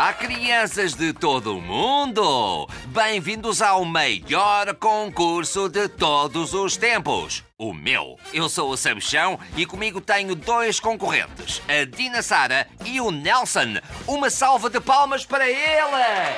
Olá, crianças de todo o mundo! Bem-vindos ao maior concurso de todos os tempos. O meu. Eu sou o Sabichão e comigo tenho dois concorrentes, a Dina Sara e o Nelson. Uma salva de palmas para ele!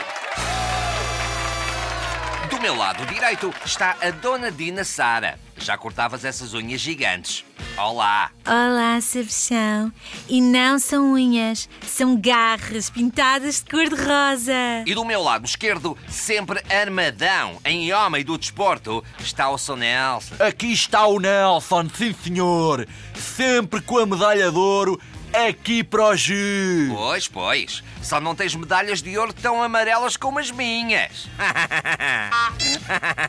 Do meu lado direito está a Dona Dina Sara. Já cortavas essas unhas gigantes. Olá! Olá, Sabichão. E não são unhas, são garras pintadas de cor-de-rosa. E do meu lado esquerdo, sempre armadão, em homem do desporto, está o Sr. Nelson. Aqui está o Nelson, sim senhor. Sempre com a medalha de ouro aqui para o G. Pois, pois. Só não tens medalhas de ouro tão amarelas como as minhas.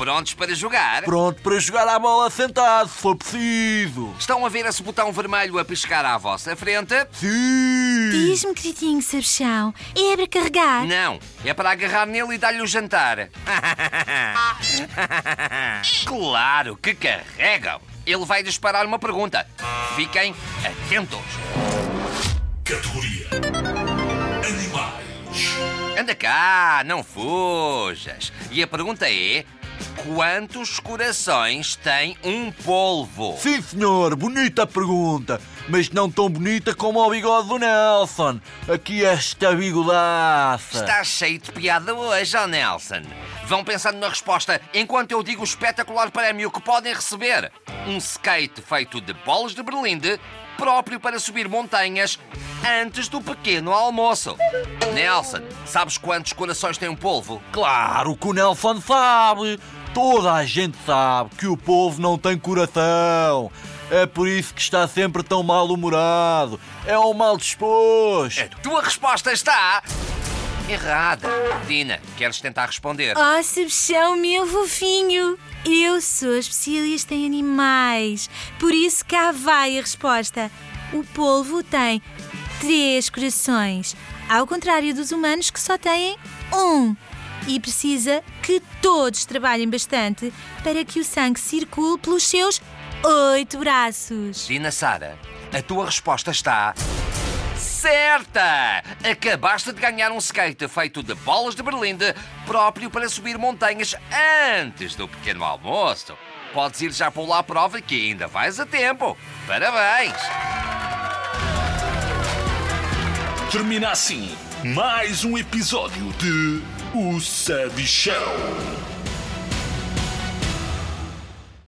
Prontos para jogar? Pronto para jogar a bola sentado, se for preciso. Estão a ver esse botão vermelho a piscar à vossa frente? Sim. Diz-me, queridinho Sabichão, é para carregar? Não, é para agarrar nele e dar-lhe o jantar. claro que carregam. Ele vai disparar uma pergunta. Fiquem atentos. Categoria Animais. Anda cá, não fujas. E a pergunta é: quantos corações tem um polvo? Sim, senhor. Bonita pergunta. Mas não tão bonita como o bigode do Nelson. Aqui esta bigodaça. Está cheio de piada hoje, ó Nelson. Vão pensando na resposta enquanto eu digo o espetacular prémio que podem receber. Um skate feito de bolas de berlinde, próprio para subir montanhas antes do pequeno almoço. Nelson, sabes quantos corações tem um polvo? Claro que o Nelson sabe. Toda a gente sabe que o povo não tem coração. É por isso que está sempre tão mal-humorado. É um mal disposto. A tua resposta está. Errada. Dina, queres tentar responder? Oh, Sabichão, meu fofinho. Eu sou especialista em animais. Por isso cá vai a resposta. O polvo tem três corações, ao contrário dos humanos que só têm um. E precisa que todos trabalhem bastante para que o sangue circule pelos seus oito braços. Dina Sara, a tua resposta está. Certa! Acabaste de ganhar um skate feito de bolas de berlinde, próprio para subir montanhas antes do pequeno almoço. Podes ir já pular a prova que ainda vais a tempo. Parabéns! Termina assim mais um episódio de O Sabichão.